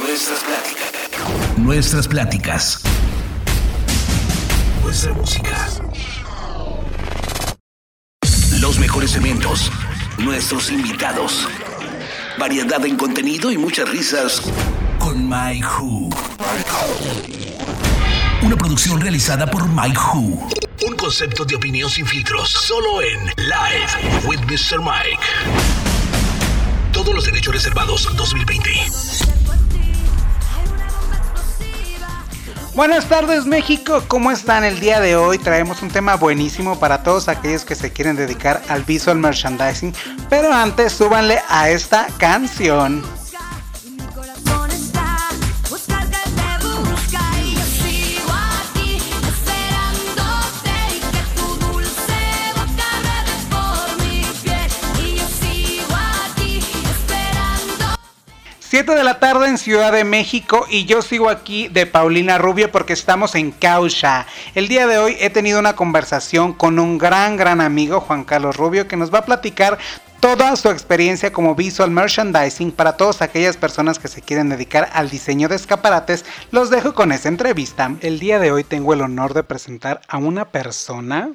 Nuestras pláticas. Nuestras pláticas. Nuestra música. Los mejores eventos. Nuestros invitados. Variedad en contenido y muchas risas con Mike Who. Una producción realizada por Mike Who. Un concepto de opinión sin filtros, solo en Live with Mr. Mike. Todos los derechos reservados 2020. Buenas tardes México, ¿cómo están el día de hoy? Traemos un tema buenísimo para todos aquellos que se quieren dedicar al visual merchandising, pero antes súbanle a esta canción. De la tarde en Ciudad de México y yo sigo aquí de Paulina Rubio porque estamos en Caucha. El día de hoy he tenido una conversación con un gran, gran amigo, Juan Carlos Rubio, que nos va a platicar toda su experiencia como visual merchandising para todas aquellas personas que se quieren dedicar al diseño de escaparates. Los dejo con esa entrevista. El día de hoy tengo el honor de presentar a una persona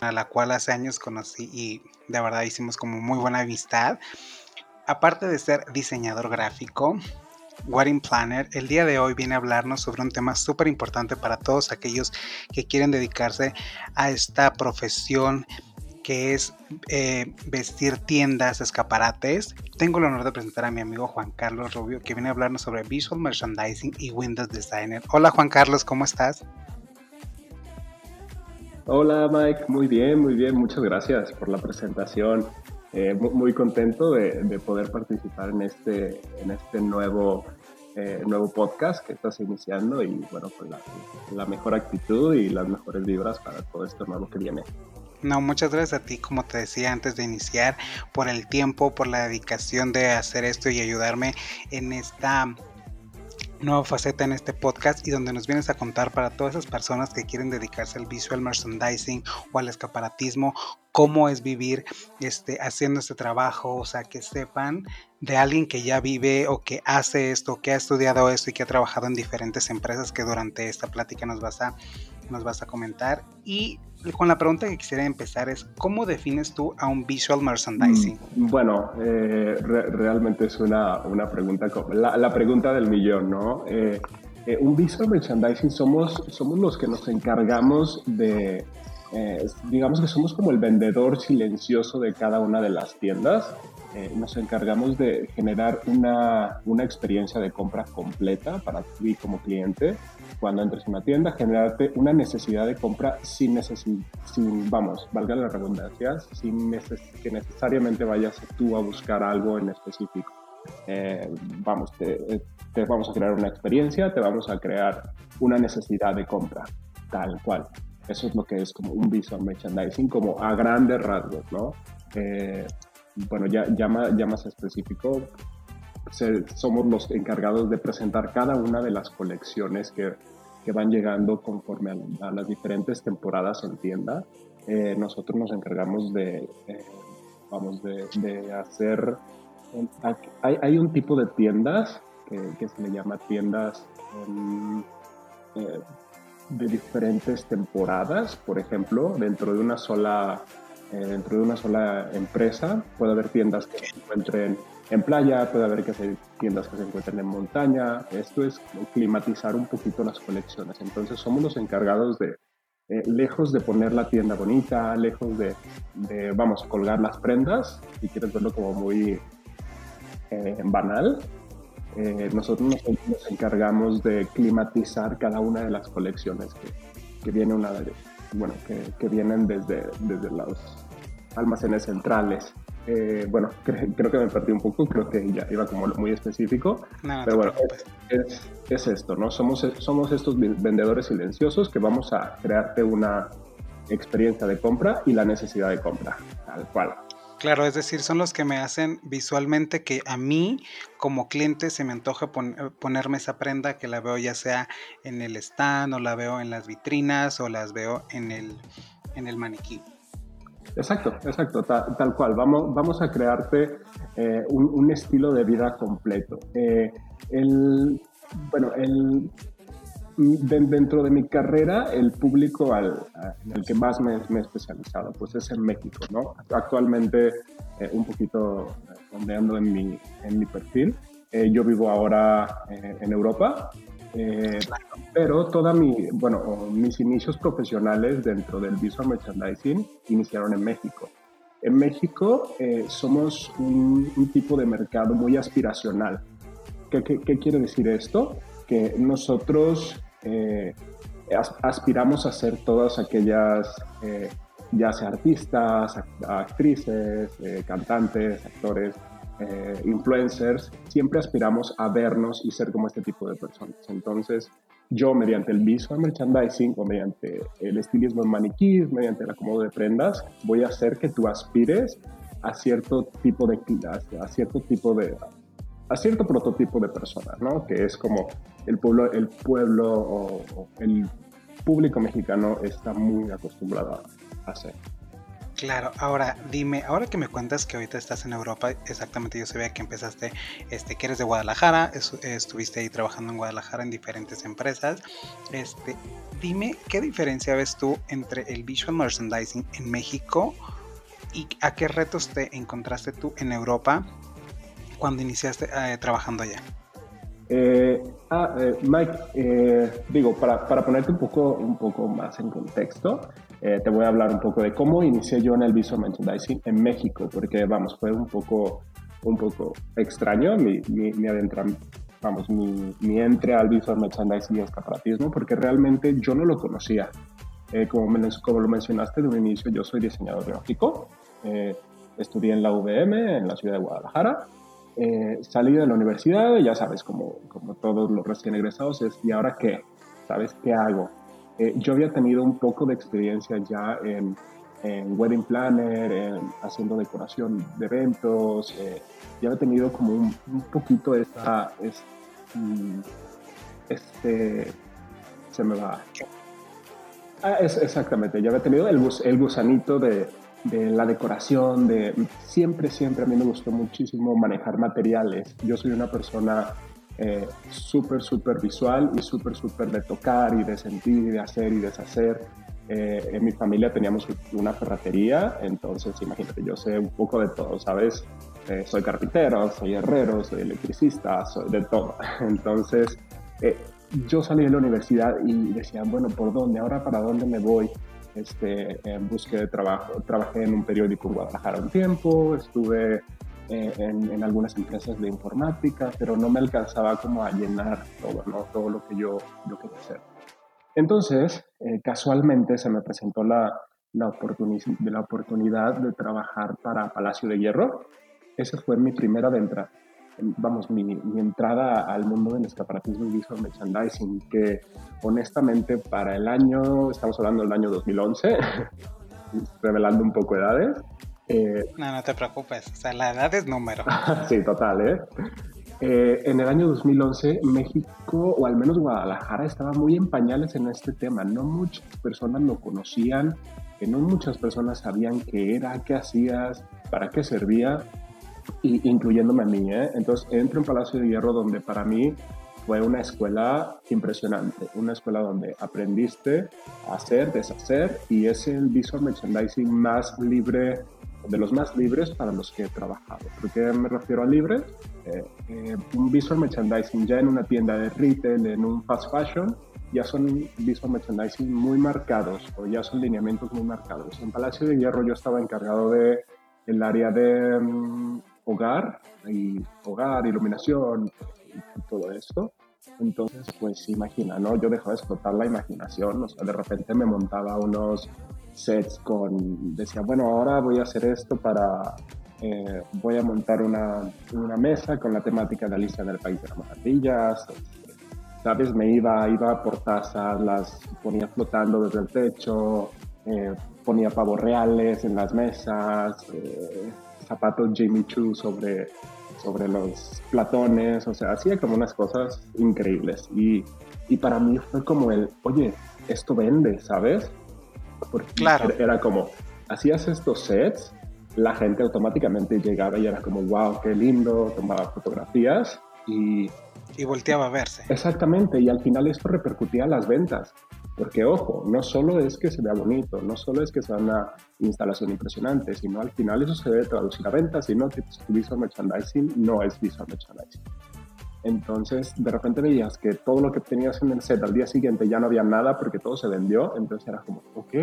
a la cual hace años conocí y de verdad hicimos como muy buena amistad aparte de ser diseñador gráfico, Wedding Planner, el día de hoy viene a hablarnos sobre un tema súper importante para todos aquellos que quieren dedicarse a esta profesión que es eh, vestir tiendas, escaparates. Tengo el honor de presentar a mi amigo Juan Carlos Rubio, que viene a hablarnos sobre Visual Merchandising y Windows Designer. Hola Juan Carlos, ¿cómo estás? Hola Mike, muy bien, muy bien, muchas gracias por la presentación. Eh, muy contento de, poder participar en este, en este nuevo, eh, nuevo podcast que estás iniciando y bueno, pues la, la, mejor actitud y las mejores vibras para todo esto nuevo que viene. No, muchas gracias a ti, como te decía antes de iniciar, por el tiempo, por la dedicación de hacer esto y ayudarme en esta nueva faceta en este podcast y donde nos vienes a contar para todas esas personas que quieren dedicarse al visual merchandising o al escaparatismo, cómo es vivir este, haciendo este trabajo, o sea, que sepan de alguien que ya vive o que hace esto, que ha estudiado esto y que ha trabajado en diferentes empresas que durante esta plática nos vas a, nos vas a comentar. Y con la pregunta que quisiera empezar es, ¿cómo defines tú a un visual merchandising? Mm, bueno, eh, realmente es una, una pregunta, la, la, pregunta del millón, ¿no? Eh, eh, un visual merchandising somos, somos los que nos encargamos de, digamos que somos como el vendedor silencioso de cada una de las tiendas. Nos encargamos de generar una, una experiencia de compra completa para ti como cliente cuando entres en una tienda, generarte una necesidad de compra sin, sin vamos, valga la redundancia, sin que necesariamente vayas tú a buscar algo en específico. Eh, vamos, te, te, vamos a crear una experiencia, te vamos a crear una necesidad de compra, tal cual. Eso es lo que es como un visual merchandising, como a grandes rasgos, ¿no? Eh, bueno, ya, ya, más, específico, somos los encargados de presentar cada una de las colecciones que que van llegando conforme a, las diferentes temporadas en tienda. Eh, nosotros nos encargamos de, eh, vamos, de, hacer... Hay, hay, un tipo de tiendas que, se le llama tiendas eh, de diferentes temporadas, por ejemplo, dentro de una sola dentro de una sola empresa puede haber tiendas que se encuentren en playa, puede haber que hacer tiendas que se encuentren en montaña. Esto es climatizar un poquito las colecciones. Entonces somos los encargados de, eh, lejos de poner la tienda bonita, lejos de, vamos, colgar las prendas, si quieres verlo como muy eh, banal, eh, nosotros nos, encargamos de climatizar cada una de las colecciones que, viene una bueno, que, que, vienen desde, desde los almacenes centrales. Eh, bueno, creo que me perdí un poco, creo que ya iba como muy específico, pero bueno, es, esto, ¿no? Somos, somos estos vendedores silenciosos que vamos a crearte una experiencia de compra y la necesidad de compra, tal cual. Claro, es decir, son los que me hacen visualmente que a mí como cliente se me antoja ponerme esa prenda que la veo ya sea en el stand o la veo en las vitrinas o las veo en el, en el maniquí. Exacto, exacto, tal, cual. Vamos, vamos a crearte eh, un, estilo de vida completo. Eh, el, bueno, el, dentro de mi carrera, el público al, en el que más me, he especializado, pues es en México, ¿no? Actualmente, eh, un poquito ondeando en mi, en mi perfil, yo vivo ahora en Europa eh, pero toda mi, bueno, mis inicios profesionales dentro del visual merchandising iniciaron en México. En México eh, somos un, tipo de mercado muy aspiracional. ¿Qué, qué, quiere decir esto? Que nosotros eh, aspiramos a ser todas aquellas, ya sea artistas, actrices, cantantes, actores, eh, influencers, siempre aspiramos a vernos y ser como este tipo de personas. Entonces, yo mediante el visual merchandising o mediante el estilismo en maniquís, mediante el acomodo de prendas, voy a hacer que tú aspires a cierto tipo de a, cierto tipo de a cierto prototipo de persona, ¿no? Que es como el pueblo, el pueblo o el público mexicano está muy acostumbrado a hacer. Claro, ahora dime, ahora que me cuentas que ahorita estás en Europa, exactamente yo sabía que empezaste, este, que eres de Guadalajara, estuviste ahí trabajando en Guadalajara en diferentes empresas. Este, dime, ¿qué diferencia ves tú entre el visual merchandising en México y a qué retos te encontraste tú en Europa cuando iniciaste eh, trabajando allá? Eh, ah, eh, Mike, digo, para, para, ponerte un poco, un poco más en contexto, eh, te voy a hablar un poco de cómo inicié yo en el visual merchandising en México, porque vamos, fue un poco, un poco extraño mi, mi, mi vamos, mi, mi, entre al visual merchandising y escaparatismo, porque realmente yo no lo conocía. Eh, como, como, lo mencionaste de un inicio, yo soy diseñador gráfico, eh, estudié en la UVM, en la ciudad de Guadalajara, salí de la universidad, ya sabes, como, como todos los recién egresados, es, ¿y ahora qué? ¿Sabes qué hago? Eh, yo había tenido un poco de experiencia ya en, wedding planner, en haciendo decoración de eventos, eh, ya había tenido como un, poquito esta, es, mm, este, se me va. Ah, exactamente, ya había tenido el, el gusanito de, de la decoración, de siempre, siempre a mí me gustó muchísimo manejar materiales. Yo soy una persona eh, súper, súper visual y súper, súper de tocar y de sentir y de hacer y deshacer. Eh, en mi familia teníamos una ferretería, entonces imagínate, yo sé un poco de todo, ¿sabes? Eh, soy carpintero, soy herrero, soy electricista, soy de todo. Entonces, yo salí de la universidad y decía, bueno, ¿por dónde? ¿Ahora para dónde me voy? Este, en búsqueda de trabajo. Trabajé en un periódico en Guadalajara un tiempo, estuve eh, en, algunas empresas de informática, pero no me alcanzaba como a llenar todo, ¿no? todo lo que yo, yo quería hacer. Entonces, eh, casualmente se me presentó la, la, de la oportunidad de trabajar para Palacio de Hierro. Esa fue mi primera entrada, vamos, mi, mi, entrada al mundo del escaparatismo y visual merchandising, que honestamente para el año, estamos hablando del año 2011, revelando un poco edades, eh, no, no te preocupes, o sea, la edad es número. sí, total, ¿eh? ¿eh? En el año 2011, México, o al menos Guadalajara, estaba muy en pañales en este tema. No muchas personas lo conocían, que no muchas personas sabían qué era, qué hacías, para qué servía, y, incluyéndome a mí. ¿eh? Entonces entro en Palacio de Hierro, donde para mí fue una escuela impresionante, una escuela donde aprendiste a hacer, deshacer, y es el visual merchandising más libre de los más libres para los que he trabajado. ¿Por qué me refiero a libre? Eh, eh, un visual merchandising ya en una tienda de retail, en un fast fashion, ya son visual merchandising muy marcados o ya son lineamientos muy marcados. En Palacio de Hierro yo estaba encargado de el área de mm, hogar y hogar, iluminación y todo esto. Entonces, pues imagina, ¿no? Yo dejaba de explotar la imaginación, o sea, de repente me montaba unos sets con, decía, bueno, ahora voy a hacer esto para, eh, voy a montar una, una, mesa con la temática de la lista del país de las maravillas, ¿sabes? Me iba, iba por tazas, las ponía flotando desde el techo, eh, ponía pavos reales en las mesas, eh, zapatos Jimmy Choo sobre, sobre los platones, o sea, hacía como unas cosas increíbles. Y, y para mí fue como el, oye, esto vende, ¿sabes? Porque claro. era como, hacías estos sets, la gente automáticamente llegaba y era como, wow, qué lindo, tomaba fotografías y... Y volteaba a verse. Exactamente, y al final esto repercutía en las ventas. Porque ojo, no solo es que se vea bonito, no solo es que sea una instalación impresionante, sino al final eso se debe traducir a ventas, y no que visual merchandising no es visual merchandising. Entonces, de repente veías que todo lo que tenías en el set al día siguiente ya no había nada porque todo se vendió, entonces era como, ok,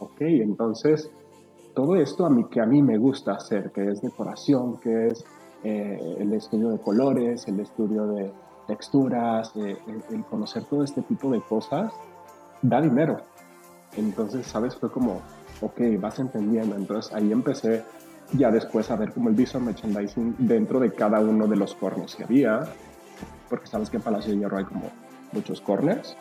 ok, entonces todo esto a mí, que a mí me gusta hacer, que es decoración, que es eh, el estudio de colores, el estudio de texturas, eh, el conocer todo este tipo de cosas, da dinero. Entonces, ¿sabes? Fue como, ok, vas entendiendo. Entonces ahí empecé ya después a ver como el visual merchandising dentro de cada uno de los corners que había, porque sabes que en Palacio de Hierro hay como muchos corners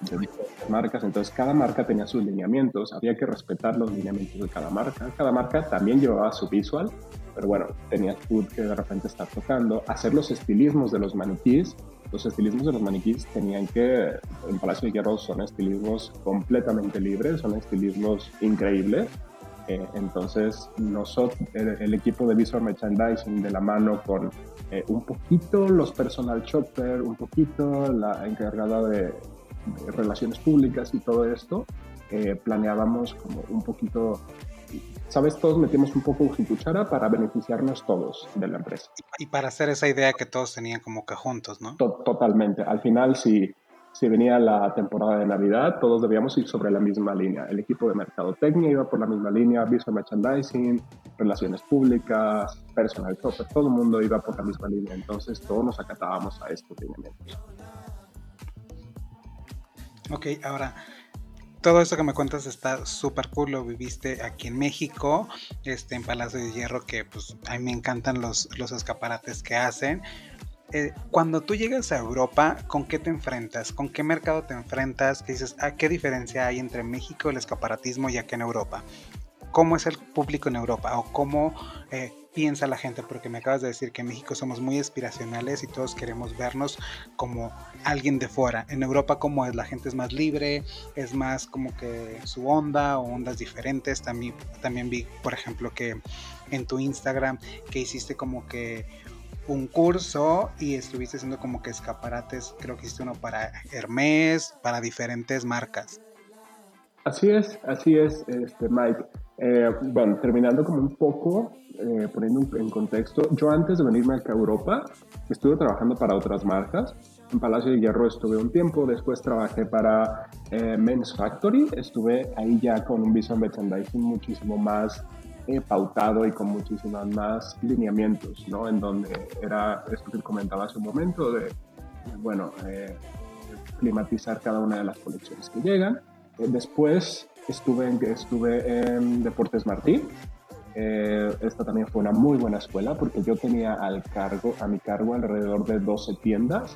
de diferentes marcas, entonces cada marca tenía sus lineamientos, había que respetar los lineamientos de cada marca. Cada marca también llevaba su visual, pero bueno, tenías tú que de repente estar tocando, hacer los estilismos de los maniquís los estilismos de los maniquíes tenían que, en Palacio de Hierro son estilismos completamente libres, son estilismos increíbles. Eh, entonces, nosotros, el, equipo de Visual Merchandising de la mano con eh, un poquito los personal shopper, un poquito la encargada de, relaciones públicas y todo esto, eh, planeábamos como un poquito sabes, todos metimos un poco en cuchara para beneficiarnos todos de la empresa. Y para hacer esa idea que todos tenían como que juntos, ¿no? totalmente. Al final, si, si venía la temporada de Navidad, todos debíamos ir sobre la misma línea. El equipo de mercadotecnia iba por la misma línea, visual merchandising, relaciones públicas, personal shopper, todo el mundo iba por la misma línea. Entonces, todos nos acatábamos a estos lineamientos. Ok, ahora todo esto que me cuentas está súper cool, lo viviste aquí en México, este, en Palacio de Hierro, que pues a mí me encantan los, los escaparates que hacen. Eh, cuando tú llegas a Europa, ¿con qué te enfrentas? ¿Con qué mercado te enfrentas? ¿Qué dices? ¿A ah, qué diferencia hay entre México, el escaparatismo y aquí en Europa? ¿Cómo es el público en Europa? ¿O cómo eh, piensa la gente, porque me acabas de decir que en México somos muy aspiracionales y todos queremos vernos como alguien de fuera. En Europa como es, la gente es más libre, es más como que su onda o ondas diferentes. También, también vi, por ejemplo, que en tu Instagram que hiciste como que un curso y estuviste haciendo como que escaparates, creo que hiciste uno para Hermes, para diferentes marcas. Así es, así es, este, Mike. Eh, bueno, terminando como un poco, eh, poniendo en contexto, yo antes de venirme acá a Europa estuve trabajando para otras marcas. En Palacio de Hierro estuve un tiempo, después trabajé para eh, Men's Factory, estuve ahí ya con un visual merchandising muchísimo más pautado y con muchísimas más lineamientos, ¿no? En donde era esto que comentaba hace un momento de, bueno, climatizar cada una de las colecciones que llegan. Después estuve en, estuve en Deportes Martí. Eh, esta también fue una muy buena escuela porque yo tenía al cargo, a mi cargo alrededor de 12 tiendas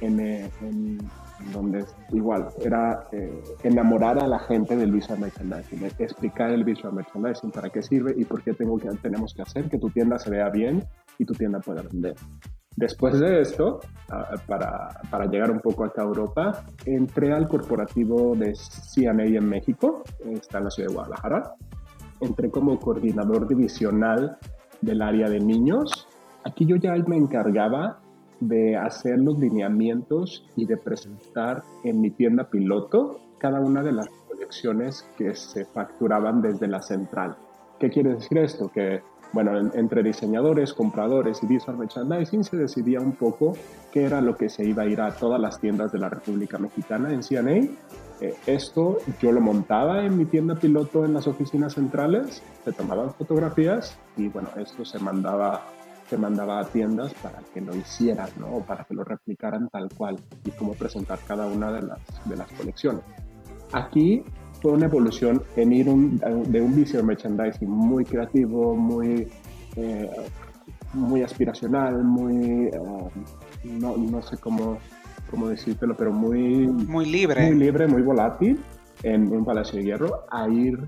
en, eh, donde igual era eh, enamorar a la gente del visual merchandising, explicar el visual merchandising, para qué sirve y por qué tengo que, tenemos que hacer que tu tienda se vea bien y tu tienda pueda vender. Después de esto, para, para, llegar un poco acá a Europa, entré al corporativo de CNA en México, está en la ciudad de Guadalajara. Entré como coordinador divisional del área de niños. Aquí yo ya me encargaba de hacer los lineamientos y de presentar en mi tienda piloto cada una de las colecciones que se facturaban desde la central. ¿Qué quiere decir esto? Que bueno, entre diseñadores, compradores y visual merchandising se decidía un poco qué era lo que se iba a ir a todas las tiendas de la República Mexicana en CNA. Eh, esto yo lo montaba en mi tienda piloto en las oficinas centrales, se tomaban fotografías y bueno, esto se mandaba, se mandaba a tiendas para que lo hicieran, ¿no? Para que lo replicaran tal cual y cómo presentar cada una de las, de las colecciones. Aquí fue una evolución en ir de un visual merchandising muy creativo, muy, eh, muy aspiracional, muy, eh, no, no, sé cómo, cómo decírtelo, pero muy, muy libre. Muy libre, muy volátil en un Palacio de Hierro, a ir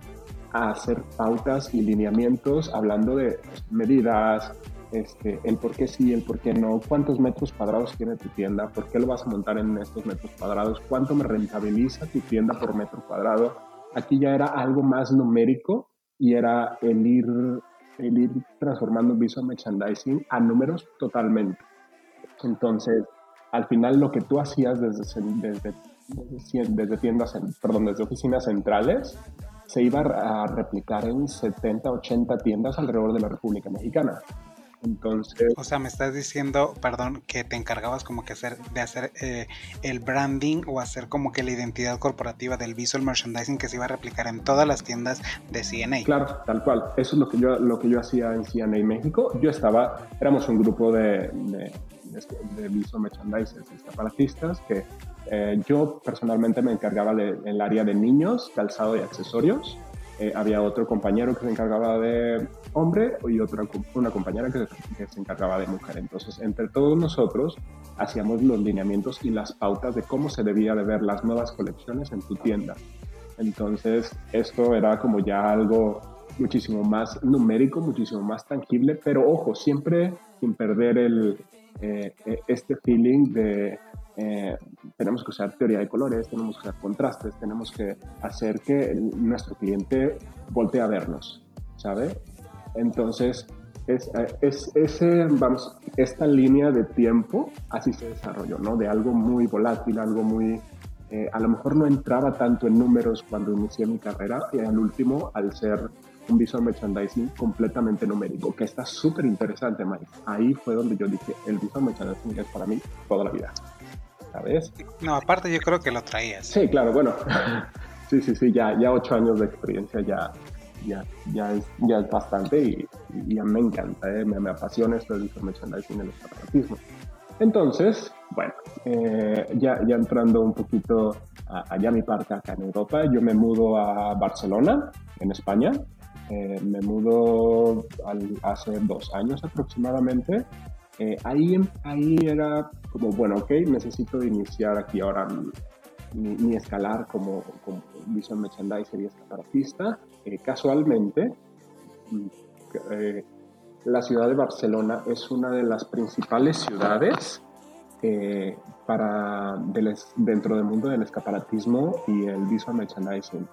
a hacer pautas y lineamientos hablando de medidas, este, el por qué sí, el por qué no, cuántos metros cuadrados tiene tu tienda, por qué lo vas a montar en estos metros cuadrados, cuánto me rentabiliza tu tienda por metro cuadrado. Aquí ya era algo más numérico y era el ir, el ir transformando visual merchandising a números totalmente. Entonces, al final lo que tú hacías desde, desde, desde tiendas, perdón, desde oficinas centrales, se iba a replicar en 70, 80 tiendas alrededor de la República Mexicana. Entonces. O sea, me estás diciendo, perdón, que te encargabas como que hacer, de hacer eh, el branding o hacer como que la identidad corporativa del visual merchandising que se iba a replicar en todas las tiendas de CNA. Claro, tal cual. Eso es lo que yo, lo que yo hacía en CNA México. Yo estaba, éramos un grupo de, de, de, visual merchandisers, escaparatistas, que eh, yo personalmente me encargaba del área de niños, calzado y accesorios. Eh, había otro compañero que se encargaba de hombre y otra una compañera que, se encargaba de mujer. Entonces, entre todos nosotros hacíamos los lineamientos y las pautas de cómo se debía de ver las nuevas colecciones en tu tienda. Entonces, esto era como ya algo muchísimo más numérico, muchísimo más tangible, pero ojo, siempre sin perder el, eh, este feeling de eh, tenemos que usar teoría de colores, tenemos que usar contrastes, tenemos que hacer que nuestro cliente voltee a vernos, ¿sabe? Entonces, es, es, ese, vamos, esta línea de tiempo así se desarrolló, ¿no? De algo muy volátil, algo muy... Eh, a lo mejor no entraba tanto en números cuando inicié mi carrera y al último, al ser un visual merchandising completamente numérico, que está súper interesante, Mike. Ahí fue donde yo dije, el visual merchandising es para mí toda la vida. ¿sabes? No, aparte yo creo que lo traías. Sí, claro, bueno. sí, sí, sí, ya, ya ocho años de experiencia ya, ya, ya, es, ya es bastante y, ya me encanta, ¿eh? me, apasiona esto del merchandising y el escaparatismo. Entonces, bueno, eh, ya, ya entrando un poquito allá a mi parte acá en Europa, yo me mudo a Barcelona, en España. Eh, me mudo hace dos años aproximadamente eh, ahí, ahí era como, bueno, ok, necesito iniciar aquí ahora mi, escalar como, como visual merchandiser y escaparatista. Eh, casualmente, mm, eh, la ciudad de Barcelona es una de las principales ciudades para dentro del mundo del escaparatismo y el visual merchandising.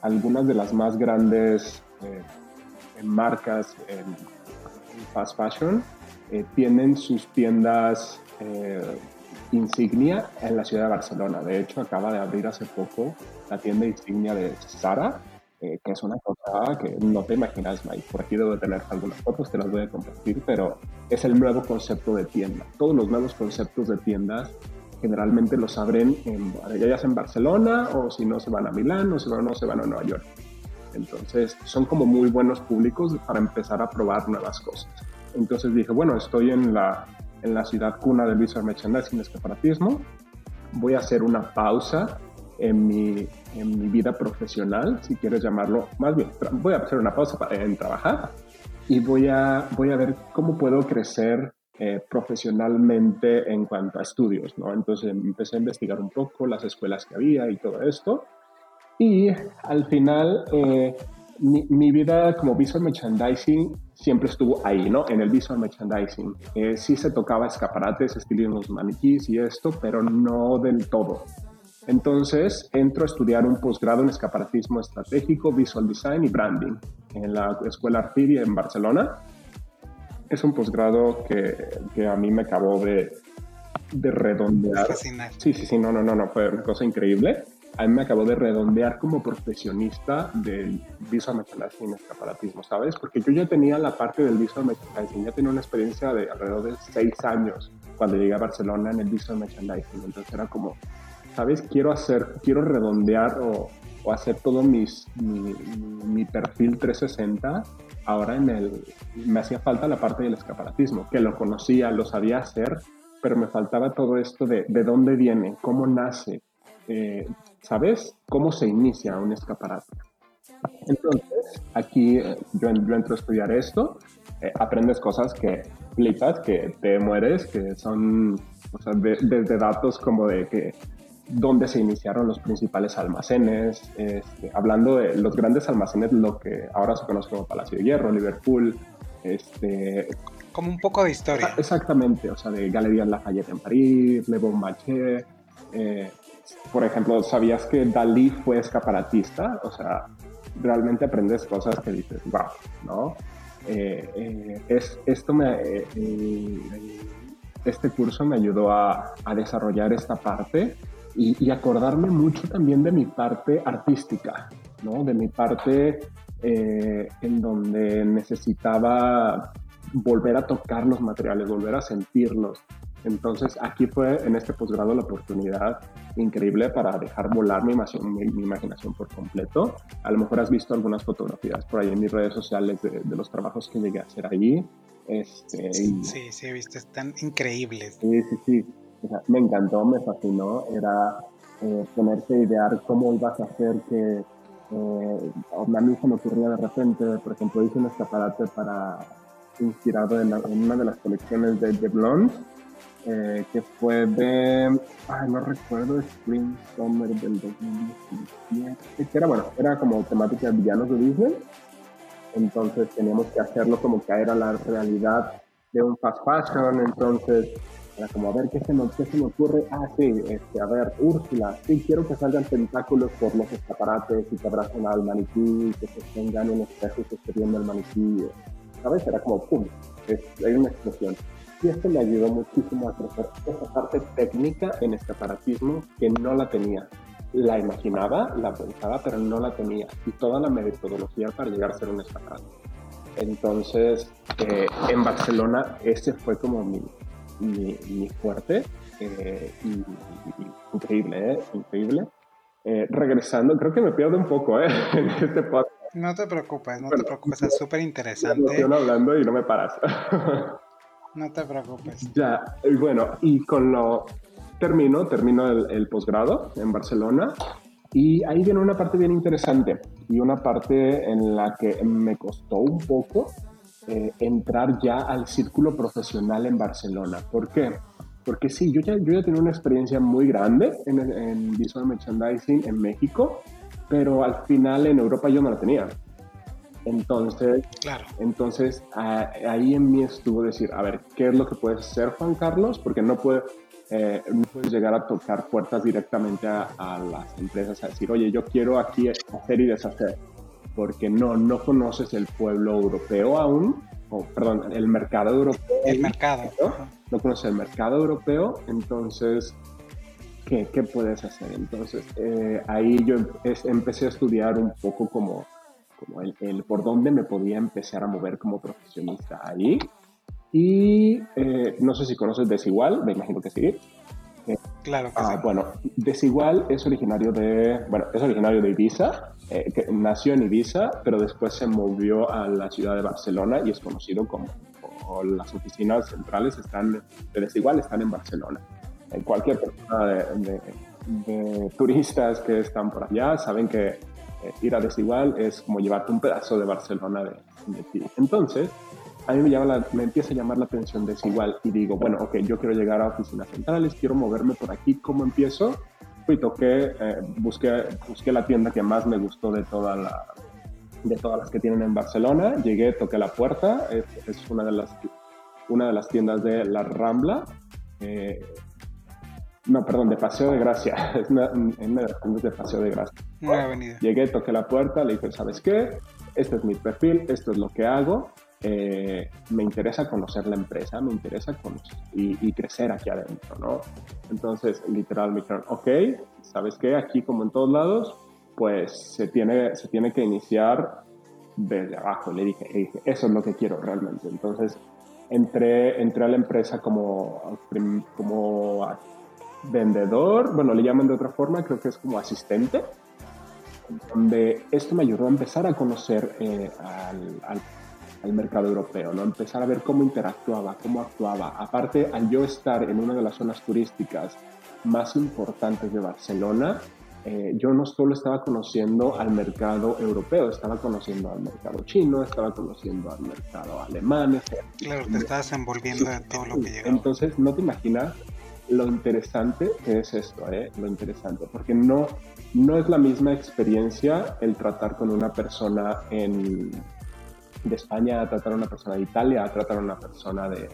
algunas de las más grandes marcas en fast fashion eh, tienen sus tiendas eh, insignia en la ciudad de Barcelona. De hecho, acaba de abrir hace poco la tienda insignia de Sara, eh, que es una cosa que no te imaginas, Mike. Por aquí debo tener algunas fotos, te las voy a compartir, pero es el nuevo concepto de tienda. Todos los nuevos conceptos de tiendas generalmente los abren en, ya sea en Barcelona o si no se van a Milán o si no, no se van a Nueva York. Entonces son como muy buenos públicos para empezar a probar nuevas cosas. Entonces dije, bueno, estoy en la, en la ciudad cuna del visual merchandising, escaparatismo, voy a hacer una pausa en mi, en mi vida profesional, si quieres llamarlo, más bien, voy a hacer una pausa en trabajar y voy a, voy a ver cómo puedo crecer eh, profesionalmente en cuanto a estudios, ¿no? Entonces empecé a investigar un poco las escuelas que había y todo esto. Y al final eh, mi, vida como visual merchandising siempre estuvo ahí, ¿no? En el visual merchandising. Eh, sí se tocaba escaparates, los maniquís y esto, pero no del todo. Entonces entro a estudiar un posgrado en escaparatismo estratégico, visual design y branding en la Escuela Artidia en Barcelona. Es un posgrado que, que a mí me acabó de, de redondear. Sí, sí, sí, no, no, no, no, fue una cosa increíble a mí me acabó de redondear como profesionista del visual merchandising y escaparatismo, ¿sabes? Porque yo ya tenía la parte del visual merchandising, ya tenía una experiencia de alrededor de seis años cuando llegué a Barcelona en el visual merchandising. Entonces era como, ¿sabes? Quiero hacer, quiero redondear o, o hacer todo mis, mi, mi, perfil 360 ahora en el... Me hacía falta la parte del escaparatismo, que lo conocía, lo sabía hacer, pero me faltaba todo esto de de dónde viene, cómo nace, eh, ¿sabes? ¿Cómo se inicia un escaparate? Entonces, aquí eh, yo, entro a estudiar esto, eh, aprendes cosas que flipas, que te mueres, que son o sea, desde datos como de que dónde se iniciaron los principales almacenes, este, hablando de los grandes almacenes, lo que ahora se conoce como Palacio de Hierro, Liverpool, este, como un poco de historia. Exactamente, o sea, de Galería Lafayette en París, Le Bon Marché, eh, por ejemplo, ¿sabías que Dalí fue escaparatista? O sea, realmente aprendes cosas que dices, wow, ¿no? Eh, eh, es, esto me, este curso me ayudó a, a desarrollar esta parte y, y, acordarme mucho también de mi parte artística, ¿no? De mi parte en donde necesitaba volver a tocar los materiales, volver a sentirlos. Entonces aquí fue en este posgrado la oportunidad increíble para dejar volar mi, mi, imaginación por completo. A lo mejor has visto algunas fotografías por ahí en mis redes sociales de, los trabajos que llegué a hacer allí. Este, sí, sí, he visto, están increíbles. Sí, sí, sí. me encantó, me fascinó. Era eh, ponerse a idear cómo ibas a hacer que... Eh, a mí se me ocurría de repente, por ejemplo, hice un escaparate para inspirado en, una de las colecciones de, The Blonde, eh, que fue de, ay, no recuerdo, Spring Summer del 2017, que era, bueno, era como temática de villanos de Disney, entonces teníamos que hacerlo como que era la realidad de un fast fashion, entonces era como, a ver, ¿qué se me, qué se me ocurre? Ah, sí, este, a ver, Úrsula, sí, quiero que salgan tentáculos por los escaparates y que abracen al maniquí, que se tengan un espejo y que esté viendo el maniquí. ¿sabes? Era como, ¡pum! hay una explosión. Y esto me ayudó muchísimo a crecer esa parte técnica en escaparatismo que no la tenía. La imaginaba, la pensaba, pero no la tenía. Y toda la metodología para llegar a ser un escaparate. Entonces, eh, en Barcelona, ese fue como mi, mi, fuerte. Eh, y, increíble, ¿eh? Increíble. Eh, regresando, creo que me pierdo un poco ¿eh? en este podcast. No te preocupes, no te preocupes, es súper interesante. Estoy hablando y no me paras. no te preocupes. Ya, bueno, y con lo termino, termino el, posgrado en Barcelona y ahí viene una parte bien interesante y una parte en la que me costó un poco eh, entrar ya al círculo profesional en Barcelona. ¿Por qué? Porque sí, yo ya, yo ya tenía una experiencia muy grande en, en visual merchandising en México, pero al final en Europa yo no la tenía. Entonces, claro. entonces ahí en mí estuvo decir, a ver, ¿qué es lo que puedes hacer, Juan Carlos? Porque no, puede, eh, no puedes llegar a tocar puertas directamente a, las empresas a decir, oye, yo quiero aquí hacer y deshacer, porque no, no conoces el pueblo europeo aún, o perdón, el mercado europeo. El mercado. ¿no? no conoces el mercado europeo, entonces ¿qué, qué puedes hacer? Entonces, eh, ahí yo empecé a estudiar un poco como, como el, por dónde me podía empezar a mover como profesionista ahí. Y eh, no sé si conoces Desigual, me imagino que sí. Eh, claro que ah, Bueno, Desigual es originario de, bueno, es originario de Ibiza, que nació en Ibiza, pero después se movió a la ciudad de Barcelona y es conocido como, las oficinas centrales están de Desigual están en Barcelona cualquier persona de, turistas que están por allá saben que eh, ir a Desigual es como llevarte un pedazo de Barcelona de, ti. Entonces, a mí me, empieza a llamar la atención Desigual y digo, bueno, ok, yo quiero llegar a oficinas centrales, quiero moverme por aquí, ¿cómo empiezo? Fui, toqué, eh, busqué, busqué la tienda que más me gustó de toda la, de todas las que tienen en Barcelona. Llegué, toqué la puerta, es, una, de las, una de las tiendas de La Rambla. Eh, no, perdón, de Paseo de Gracia. Es de de Paseo de Gracia. Una avenida. Llegué, toqué la puerta, le dije, ¿sabes qué? Este es mi perfil, esto es lo que hago. Eh, me interesa conocer la empresa, me interesa conocer y, crecer aquí adentro, ¿no? Entonces, literal, me dijeron, ok, ¿sabes qué? Aquí, como en todos lados, pues se tiene, se tiene que iniciar desde abajo. Le dije, le dije, eso es lo que quiero realmente. Entonces, entré, entré a la empresa como, como vendedor, bueno, le llaman de otra forma, creo que es como asistente, donde esto me ayudó a empezar a conocer eh, al, al, mercado europeo, ¿no? Empezar a ver cómo interactuaba, cómo actuaba. Aparte, al yo estar en una de las zonas turísticas más importantes de Barcelona, eh, yo no solo estaba conociendo al mercado europeo, estaba conociendo al mercado chino, estaba conociendo al mercado alemán. Claro, te estabas envolviendo en todo lo que llegaba. Entonces, no te imaginas lo interesante que es esto, ¿eh? lo interesante, porque no, no es la misma experiencia el tratar con una persona en, de España, tratar a una persona de Italia, tratar a una persona de,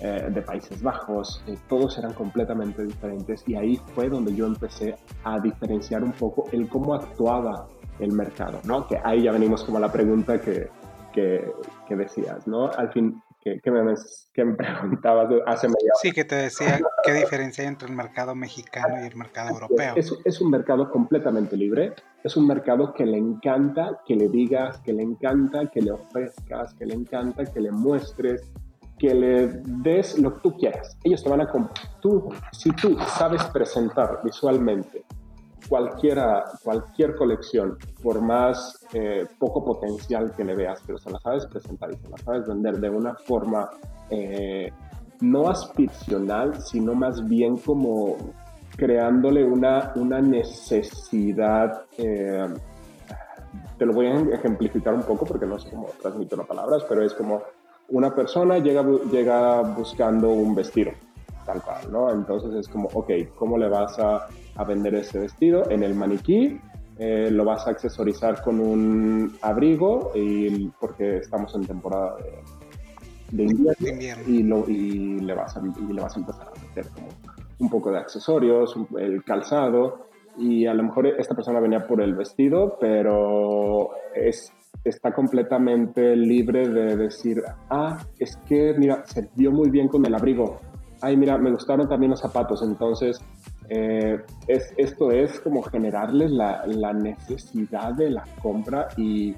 eh, Países Bajos, eh, todos eran completamente diferentes y ahí fue donde yo empecé a diferenciar un poco el cómo actuaba el mercado, ¿no? Que ahí ya venimos como la pregunta que, que, que decías, ¿no? Al fin, que, me, que me preguntabas hace media hora. Sí, que te decía qué diferencia hay entre el mercado mexicano y el mercado europeo. Es, es, un mercado completamente libre, es un mercado que le encanta que le digas, que le encanta que le ofrezcas, que le encanta que le muestres, que le des lo que tú quieras. Ellos te van a... Tú, si tú sabes presentar visualmente cualquiera, cualquier colección, por más eh, poco potencial que le veas, pero se la sabes presentar y se la sabes vender de una forma eh, no aspiracional, sino más bien como creándole una, una necesidad. Eh, te lo voy a ejemplificar un poco porque no sé cómo transmito las palabras, pero es como una persona llega, llega buscando un vestido, tal cual, ¿no? Entonces es como, ok, ¿cómo le vas a a vender ese vestido en el maniquí. Eh, lo vas a accesorizar con un abrigo y, porque estamos en temporada de, invierno, Y, lo, y, le vas a, y le vas a empezar a meter como un poco de accesorios, el calzado y a lo mejor esta persona venía por el vestido, pero es, está completamente libre de decir, ah, es que, mira, se vio muy bien con el abrigo. Ay, mira, me gustaron también los zapatos, entonces eh, es, esto es como generarles la, la, necesidad de la compra y,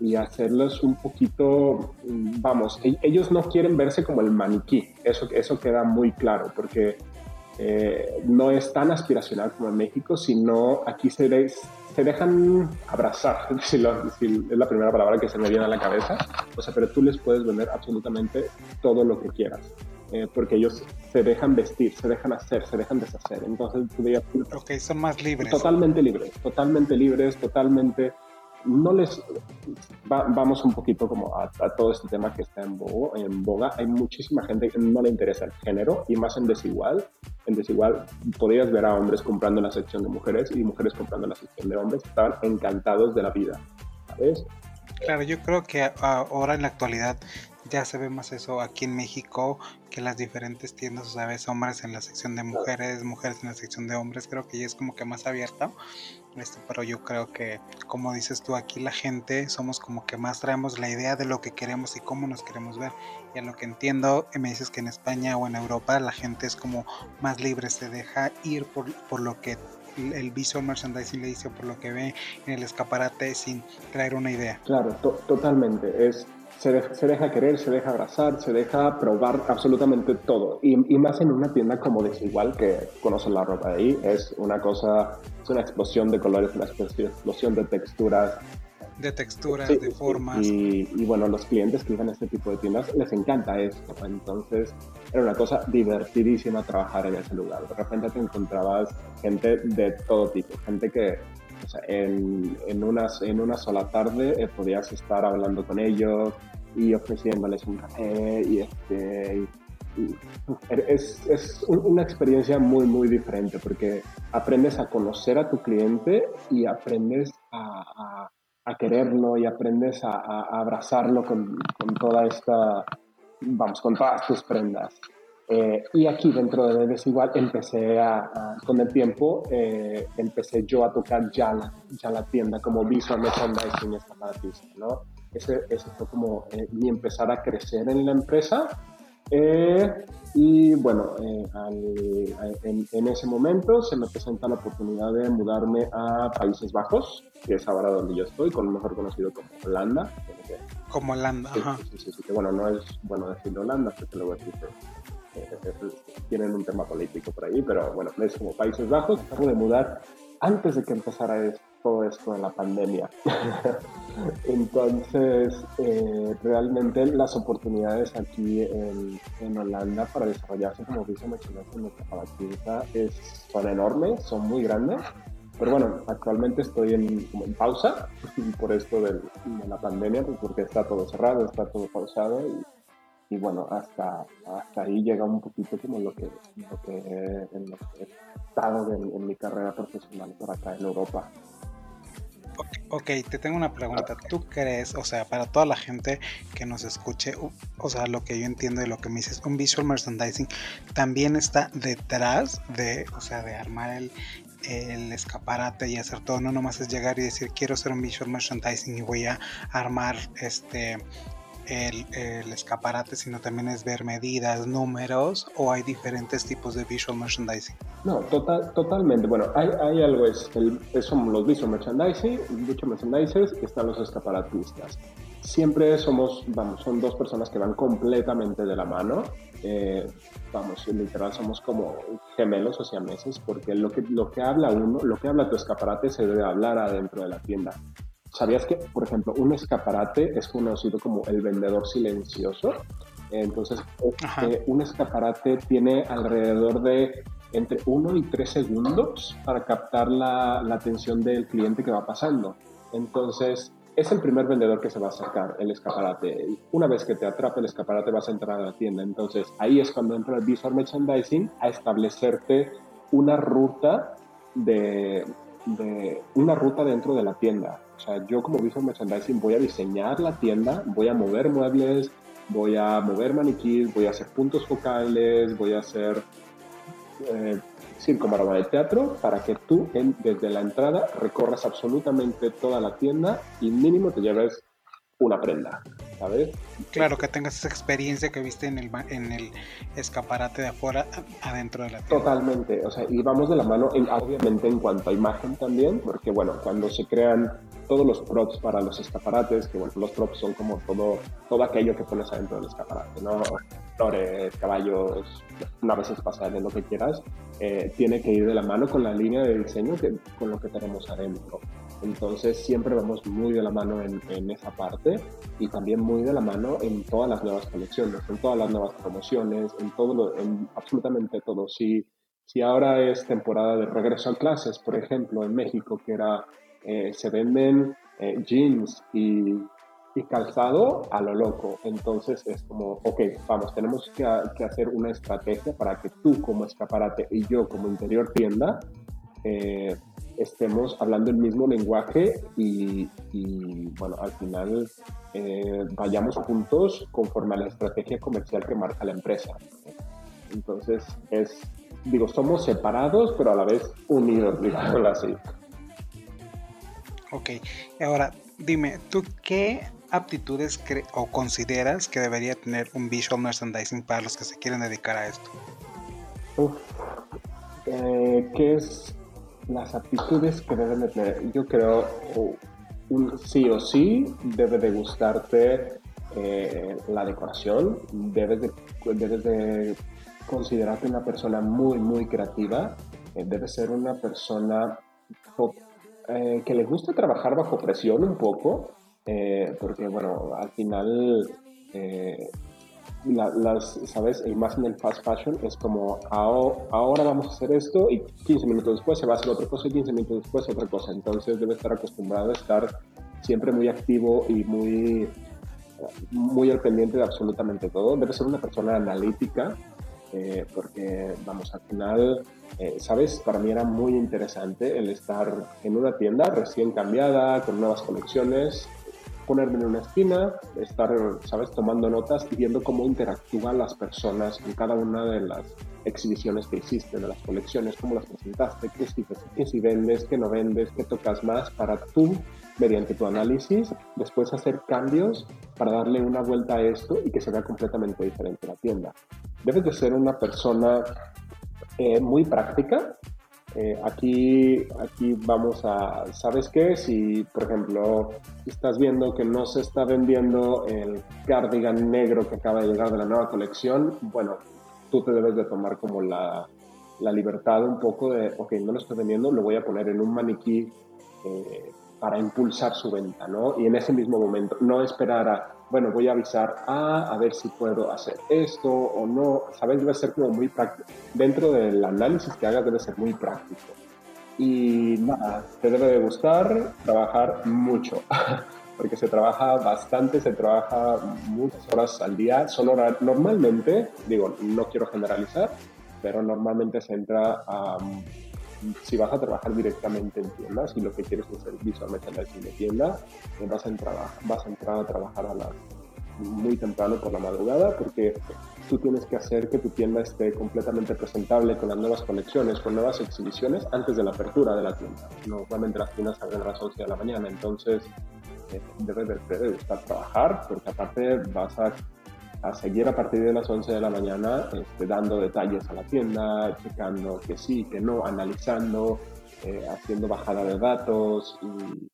y hacerles un poquito, vamos, e, ellos no quieren verse como el maniquí, eso, eso queda muy claro, porque eh, no es tan aspiracional como en México, sino aquí se, se dejan abrazar, si, si, es la primera palabra que se me viene a la cabeza, o sea, pero tú les puedes vender absolutamente todo lo que quieras. Eh, porque ellos se dejan vestir, se dejan hacer, se dejan deshacer. Entonces, Ok, son más libres. Totalmente libres, totalmente libres, totalmente... No les... vamos un poquito como a, todo este tema que está en, en boga. Hay muchísima gente que no le interesa el género y más en desigual. En desigual podrías ver a hombres comprando en la sección de mujeres y mujeres comprando en la sección de hombres. Estaban encantados de la vida, ¿sabes? Claro, yo creo que ahora en la actualidad ya se ve más eso aquí en México que las diferentes tiendas, o sea, ves hombres en la sección de mujeres, mujeres en la sección de hombres, creo que ya es como que más abierta. Esto, pero yo creo que, como dices tú, aquí la gente somos como que más traemos la idea de lo que queremos y cómo nos queremos ver. Y a lo que entiendo, me dices que en España o en Europa la gente es como más libre, se deja ir por, por lo que el visual merchandising le dice, por lo que ve en el escaparate sin traer una idea. Claro, totalmente. Es se, deja querer, se deja abrazar, se deja probar absolutamente todo. Y, más en una tienda como Desigual, que conocen la ropa de ahí, es una cosa, es una explosión de colores, una explosión de texturas. De texturas, de formas. Y, y, bueno, los clientes que iban a este tipo de tiendas les encanta esto. Entonces, era una cosa divertidísima trabajar en ese lugar. De repente te encontrabas gente de todo tipo, gente que o sea, en, en, unas, en una sola tarde eh, podías estar hablando con ellos y ofreciéndoles un café y, este, es, es, una experiencia muy, muy diferente porque aprendes a conocer a tu cliente y aprendes a, a, quererlo y aprendes a, a abrazarlo con, con, toda esta, vamos, con todas tus prendas. Eh, y aquí dentro de Desigual empecé a, con el tiempo, eh, empecé yo a tocar ya la, ya la tienda como visual merchandising escapatista, ¿no? Ese, ese fue como eh, mi empezar a crecer en la empresa. Y bueno, en, en, ese momento se me presenta la oportunidad de mudarme a Países Bajos, que es ahora donde yo estoy, con mejor conocido como Holanda. Como Holanda, ajá. Sí, sí, sí, que bueno, no es bueno decir Holanda, porque luego decir tienen un tema político por ahí, pero bueno, es como Países Bajos, acabo de mudar antes de que empezara todo esto de la pandemia. Entonces, eh, realmente las oportunidades aquí en, en, Holanda para desarrollarse como visa en nuestra es, son enormes, son muy grandes. Pero bueno, actualmente estoy en, en pausa por esto de la pandemia, pues porque está todo cerrado, está todo pausado y bueno, hasta, hasta ahí llega un poquito como lo que, lo que, en lo que he estado en, mi carrera profesional por acá en Europa. Ok, te tengo una pregunta. ¿Tú crees, o sea, para toda la gente que nos escuche, o sea, lo que yo entiendo y lo que me dices, un visual merchandising también está detrás de, o sea, de armar el, el escaparate y hacer todo, no nomás es llegar y decir quiero ser un visual merchandising y voy a armar este el, escaparate, sino también es ver medidas, números o hay diferentes tipos de visual merchandising? No, total, totalmente. Bueno, hay, hay algo, es, el, son los visual merchandising, visual merchandisers están los escaparatistas. Siempre somos, vamos, son dos personas que van completamente de la mano. Eh, vamos, literal somos como gemelos o siameses, porque lo que, lo que habla uno, lo que habla tu escaparate se debe hablar adentro de la tienda. ¿Sabías que, por ejemplo, un escaparate es conocido como el vendedor silencioso? Entonces, este, un escaparate tiene alrededor de entre 1 y 3 segundos para captar la, la, atención del cliente que va pasando. Entonces, es el primer vendedor que se va a acercar, el escaparate. Una vez que te atrape el escaparate, vas a entrar a la tienda. Entonces, ahí es cuando entra el visual merchandising a establecerte una ruta de, de una ruta dentro de la tienda. O sea, yo como visual merchandising voy a diseñar la tienda, voy a mover muebles, voy a mover maniquíes, voy a hacer puntos focales, voy a hacer eh, circo, maroma de teatro para que tú desde la entrada recorras absolutamente toda la tienda y mínimo te lleves una prenda, ¿sabes? Claro, que tengas esa experiencia que viste en el, en el escaparate de afuera, adentro de la tienda. Totalmente, o sea, y vamos de la mano, obviamente en cuanto a imagen también, porque bueno, cuando se crean todos los props para los escaparates, que bueno, los props son como todo, todo aquello que pones adentro del escaparate, ¿no? Flores, caballos, naves espaciales, lo que quieras, eh, tiene que ir de la mano con la línea de diseño que, con lo que tenemos adentro. Entonces siempre vamos muy de la mano en, en, esa parte y también muy de la mano en todas las nuevas colecciones, en todas las nuevas promociones, en todo lo, en absolutamente todo. Si, si ahora es temporada de regreso a clases, por ejemplo, en México, que era, eh, se venden eh, jeans y, y, calzado a lo loco. Entonces es como, ok, vamos, tenemos que, hacer una estrategia para que tú como escaparate y yo como interior tienda, eh, estemos hablando el mismo lenguaje y, bueno, al final vayamos juntos conforme a la estrategia comercial que marca la empresa. Entonces, es, digo, somos separados, pero a la vez unidos, digámoslo así. Ok, ahora dime, ¿tú qué aptitudes o consideras que debería tener un visual merchandising para los que se quieren dedicar a esto? Eh, ¿Qué es las aptitudes que deben de tener, yo creo, un, sí o sí debe de gustarte eh, la decoración, debes de, debes de considerarte una persona muy, muy creativa, eh, debes ser una persona eh, que le guste trabajar bajo presión un poco, porque bueno, al final las, ¿sabes? Y más en el fast fashion es como ahora vamos a hacer esto y 15 minutos después se va a hacer otra cosa y 15 minutos después otra cosa. Entonces debe estar acostumbrado a estar siempre muy activo y muy, muy al pendiente de absolutamente todo. Debe ser una persona analítica eh, porque, vamos, al final, eh, ¿sabes? Para mí era muy interesante el estar en una tienda recién cambiada, con nuevas colecciones, ponerme en una esquina, estar, ¿sabes?, tomando notas y viendo cómo interactúan las personas en cada una de las exhibiciones que hiciste, de las colecciones, cómo las presentaste, qué si, qué si vendes, qué no vendes, qué tocas más, para tú, mediante tu análisis, después hacer cambios para darle una vuelta a esto y que se vea completamente diferente la tienda. Debes de ser una persona eh, muy práctica, eh, aquí, aquí vamos a, ¿sabes qué? Si, por ejemplo, estás viendo que no se está vendiendo el cardigan negro que acaba de llegar de la nueva colección, bueno, tú te debes de tomar como la, la libertad un poco de, ok, no lo estoy vendiendo, lo voy a poner en un maniquí eh, para impulsar su venta, ¿no? Y en ese mismo momento, no esperar a, bueno, voy a avisar a, a ver si puedo hacer esto o no, ¿sabes? Debe ser como muy práctico. Dentro del análisis que hagas debe ser muy práctico. Y nada, te debe de gustar trabajar mucho, porque se trabaja bastante, se trabaja muchas horas al día. Son horas, normalmente, digo, no quiero generalizar, pero normalmente se entra a si vas a trabajar directamente en tiendas y lo que quieres es hacer visual merchandising de tienda, eh, vas, a entrar, vas a entrar a trabajar a muy temprano por la madrugada porque tú tienes que hacer que tu tienda esté completamente presentable con las nuevas colecciones, con nuevas exhibiciones antes de la apertura de la tienda. Normalmente las tiendas abren a las 11 de la mañana, entonces eh, debes de, gustar trabajar porque aparte vas a, a, seguir a partir de las 11 de la mañana este, dando detalles a la tienda, checando que sí, que no, analizando, eh, haciendo bajada de datos y,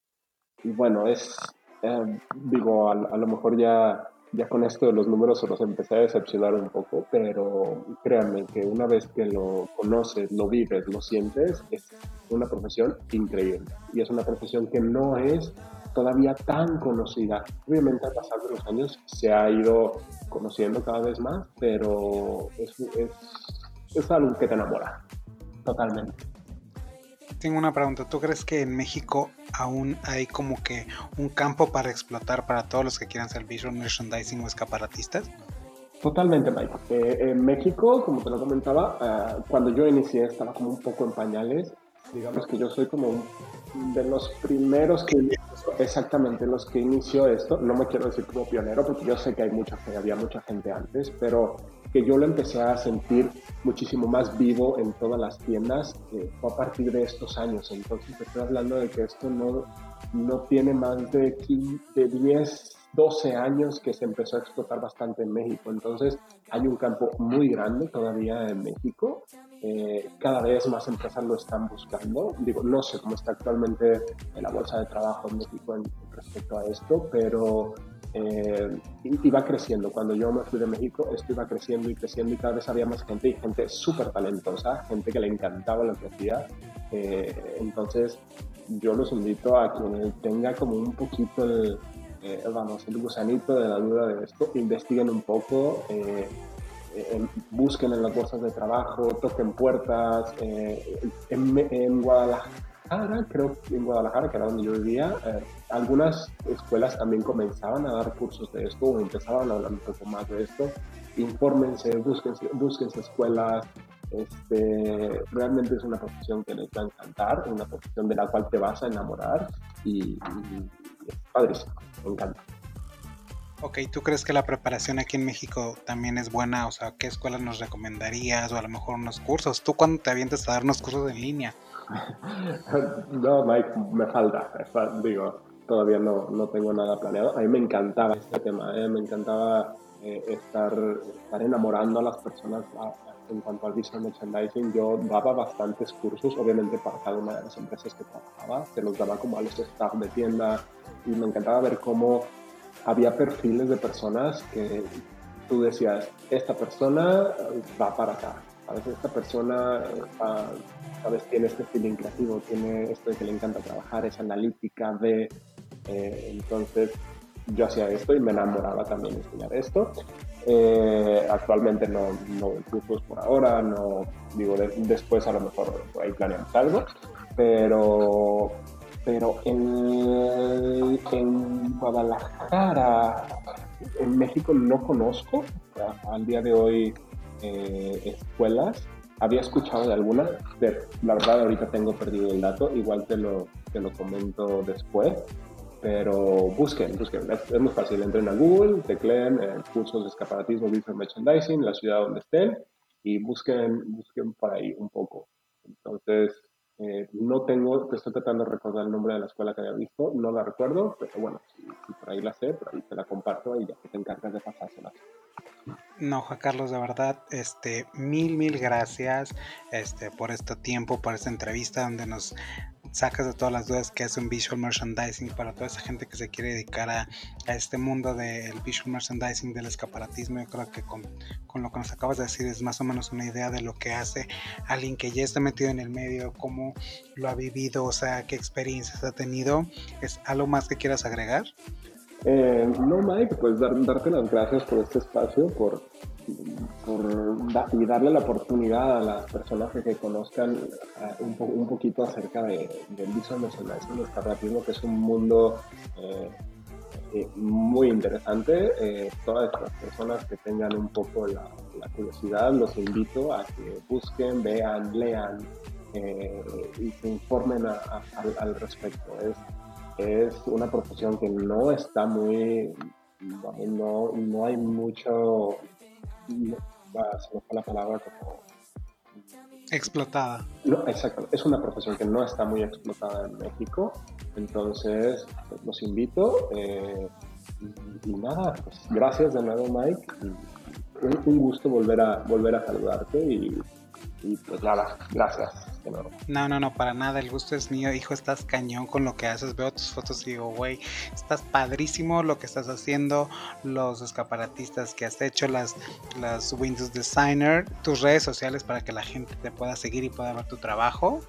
y bueno, es, eh, digo, a, lo mejor ya, ya con esto de los números los empecé a decepcionar un poco, pero créanme que una vez que lo conoces, lo vives, lo sientes, es una profesión increíble. Y es una profesión que no es todavía tan conocida. Obviamente al pasar de los años se ha ido conociendo cada vez más, pero es, es, es algo que te enamora totalmente. Tengo una pregunta. ¿Tú crees que en México aún hay como que un campo para explotar para todos los que quieran ser visual merchandising o escaparatistas? Totalmente, Mike. Eh, en México, como te lo comentaba, eh, cuando yo inicié estaba como un poco en pañales. Digamos que yo soy como de los primeros que exactamente los que inició esto. No me quiero decir como pionero porque yo sé que hay mucha había mucha gente antes, pero que yo lo empecé a sentir muchísimo más vivo en todas las tiendas eh, fue a partir de estos años. Entonces estoy hablando de que esto no, no tiene más de, 15, 10, 12 años que se empezó a explotar bastante en México. Entonces hay un campo muy grande todavía en México. Eh, cada vez más empresas lo están buscando. Digo, no sé cómo está actualmente en la bolsa de trabajo en México en, respecto a esto, pero eh, iba creciendo. Cuando yo me fui de México, esto iba creciendo y creciendo y cada vez había más gente y gente súper talentosa, gente que le encantaba lo que hacía. Eh, entonces, yo los invito a quien tenga como un poquito el, eh, vamos, el gusanito de la duda de esto, investiguen un poco, busquen en las bolsas de trabajo, toquen puertas. en, en Guadalajara Guadalajara, creo que en Guadalajara, que era donde yo vivía, eh, algunas escuelas también comenzaban a dar cursos de esto o empezaban a hablar un poco más de esto. Infórmense, búsquense, búsquense escuelas. Este, realmente es una profesión que les va a encantar, una profesión de la cual te vas a enamorar y, y es padrísimo, me encanta. Ok, ¿tú crees que la preparación aquí en México también es buena? O sea, ¿qué escuelas nos recomendarías? O a lo mejor unos cursos. ¿Tú cuándo te avientes a dar unos cursos en línea? no, Mike, me falta. Digo, todavía no, no tengo nada planeado. A mí me encantaba este tema, ¿eh? me encantaba eh, estar, estar enamorando a las personas en cuanto al visual merchandising. Yo daba bastantes cursos, obviamente para cada una de las empresas que trabajaba, se los daba como a los staff de tienda y me encantaba ver cómo había perfiles de personas que tú decías, esta persona va para acá, a veces esta persona ¿sabes? tiene este feeling creativo, tiene esto que le encanta trabajar, es analítica, ve, eh, entonces yo hacía esto y me enamoraba también de enseñar esto. Eh, actualmente no, no cursos por ahora, no digo después a lo mejor ahí planeamos algo, pero pero en, en Guadalajara, en México no conozco al día de hoy eh, escuelas. Había escuchado de alguna, la verdad ahorita tengo perdido el dato, igual te lo, te lo comento después, pero busquen, busquen, es, muy fácil, entren a Google, tecleen eh, cursos de escaparatismo, visual merchandising, la ciudad donde estén y busquen, busquen por ahí un poco. Entonces, eh, no tengo, estoy tratando de recordar el nombre de la escuela que había visto, no la recuerdo, pero bueno, si, por ahí la sé, por ahí te la comparto y ya que te encargas de pasársela. No, Juan Carlos, de verdad, este, mil, mil gracias este, por este tiempo, por esta entrevista donde nos sacas de todas las dudas que es un visual merchandising para toda esa gente que se quiere dedicar a, este mundo del visual merchandising, del escaparatismo. Yo creo que con, con, lo que nos acabas de decir es más o menos una idea de lo que hace alguien que ya está metido en el medio, cómo lo ha vivido, o sea, qué experiencias ha tenido. ¿Es algo más que quieras agregar? Eh, no, Mike, pues darte las gracias por este espacio, por, y darle la oportunidad a las personas que, conozcan eh, un, poquito acerca de, del visual merchandising, del escaparatismo, que es un mundo eh, muy interesante. todas las personas que tengan un poco la, curiosidad, los invito a que busquen, vean, lean y se informen al respecto. Es, es una profesión que no está muy, no, no hay mucho, no, se me fue la palabra como... Explotada. No, exacto. Es una profesión que no está muy explotada en México. Entonces, pues, los invito. Eh, y, nada, pues gracias de nuevo, Mike. Un, un, gusto volver a, volver a saludarte y y pues nada, gracias. No, no, no, para nada, el gusto es mío, hijo, estás cañón con lo que haces, veo tus fotos y digo, güey, estás padrísimo lo que estás haciendo, los escaparatistas que has hecho, las, las Windows Designer, tus redes sociales para que la gente te pueda seguir y pueda ver tu trabajo.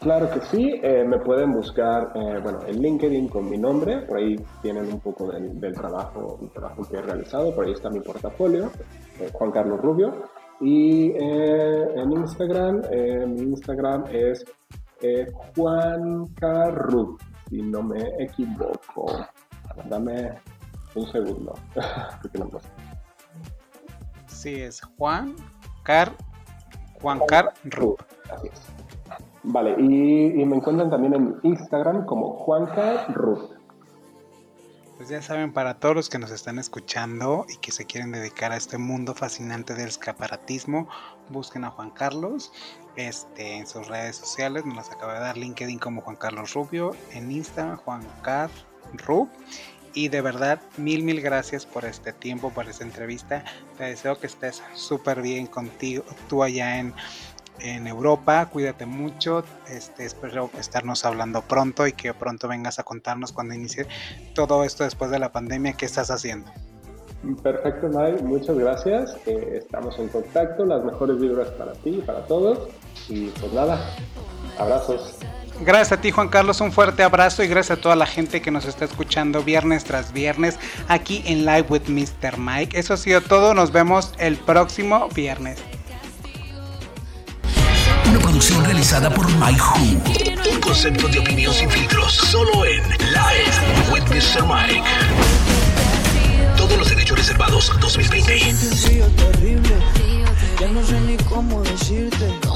Claro que sí, eh, me pueden buscar, eh, bueno, en LinkedIn con mi nombre, por ahí tienen un poco del, trabajo, el trabajo que he realizado, por ahí está mi portafolio, eh, Juan Carlos Rubio. Y eh, en Instagram, eh, mi Instagram es eh, Juan Carru, si no me equivoco. Dame un segundo. sí, es Juan Car Juan Car Así es. Vale, y, me encuentran también en Instagram como Juan Car pues ya saben, para todos los que nos están escuchando y que se quieren dedicar a este mundo fascinante del escaparatismo, busquen a Juan Carlos este, en sus redes sociales. Nos las acaba de dar LinkedIn como Juan Carlos Rubio, en Instagram Juan Car Rub. Y de verdad, mil, mil gracias por este tiempo, por esta entrevista. Te deseo que estés súper bien contigo, tú allá en, en Europa. Cuídate mucho. Este, espero estarnos hablando pronto y que pronto vengas a contarnos cuando inicie todo esto después de la pandemia, qué estás haciendo. Perfecto, Mike. Muchas gracias. Eh, estamos en contacto. Las mejores vibras para ti y para todos. Y pues nada, abrazos. Gracias a ti Juan Carlos, un fuerte abrazo y gracias a toda la gente que nos está escuchando viernes tras viernes aquí en Live with Mr. Mike. Eso ha sido todo, nos vemos el próximo viernes producción realizada por Mike Who. Un concepto de opinión sin filtros, solo en Live with Mr. Mike. Todos los derechos reservados 2020. Ya no sé ni cómo decirte.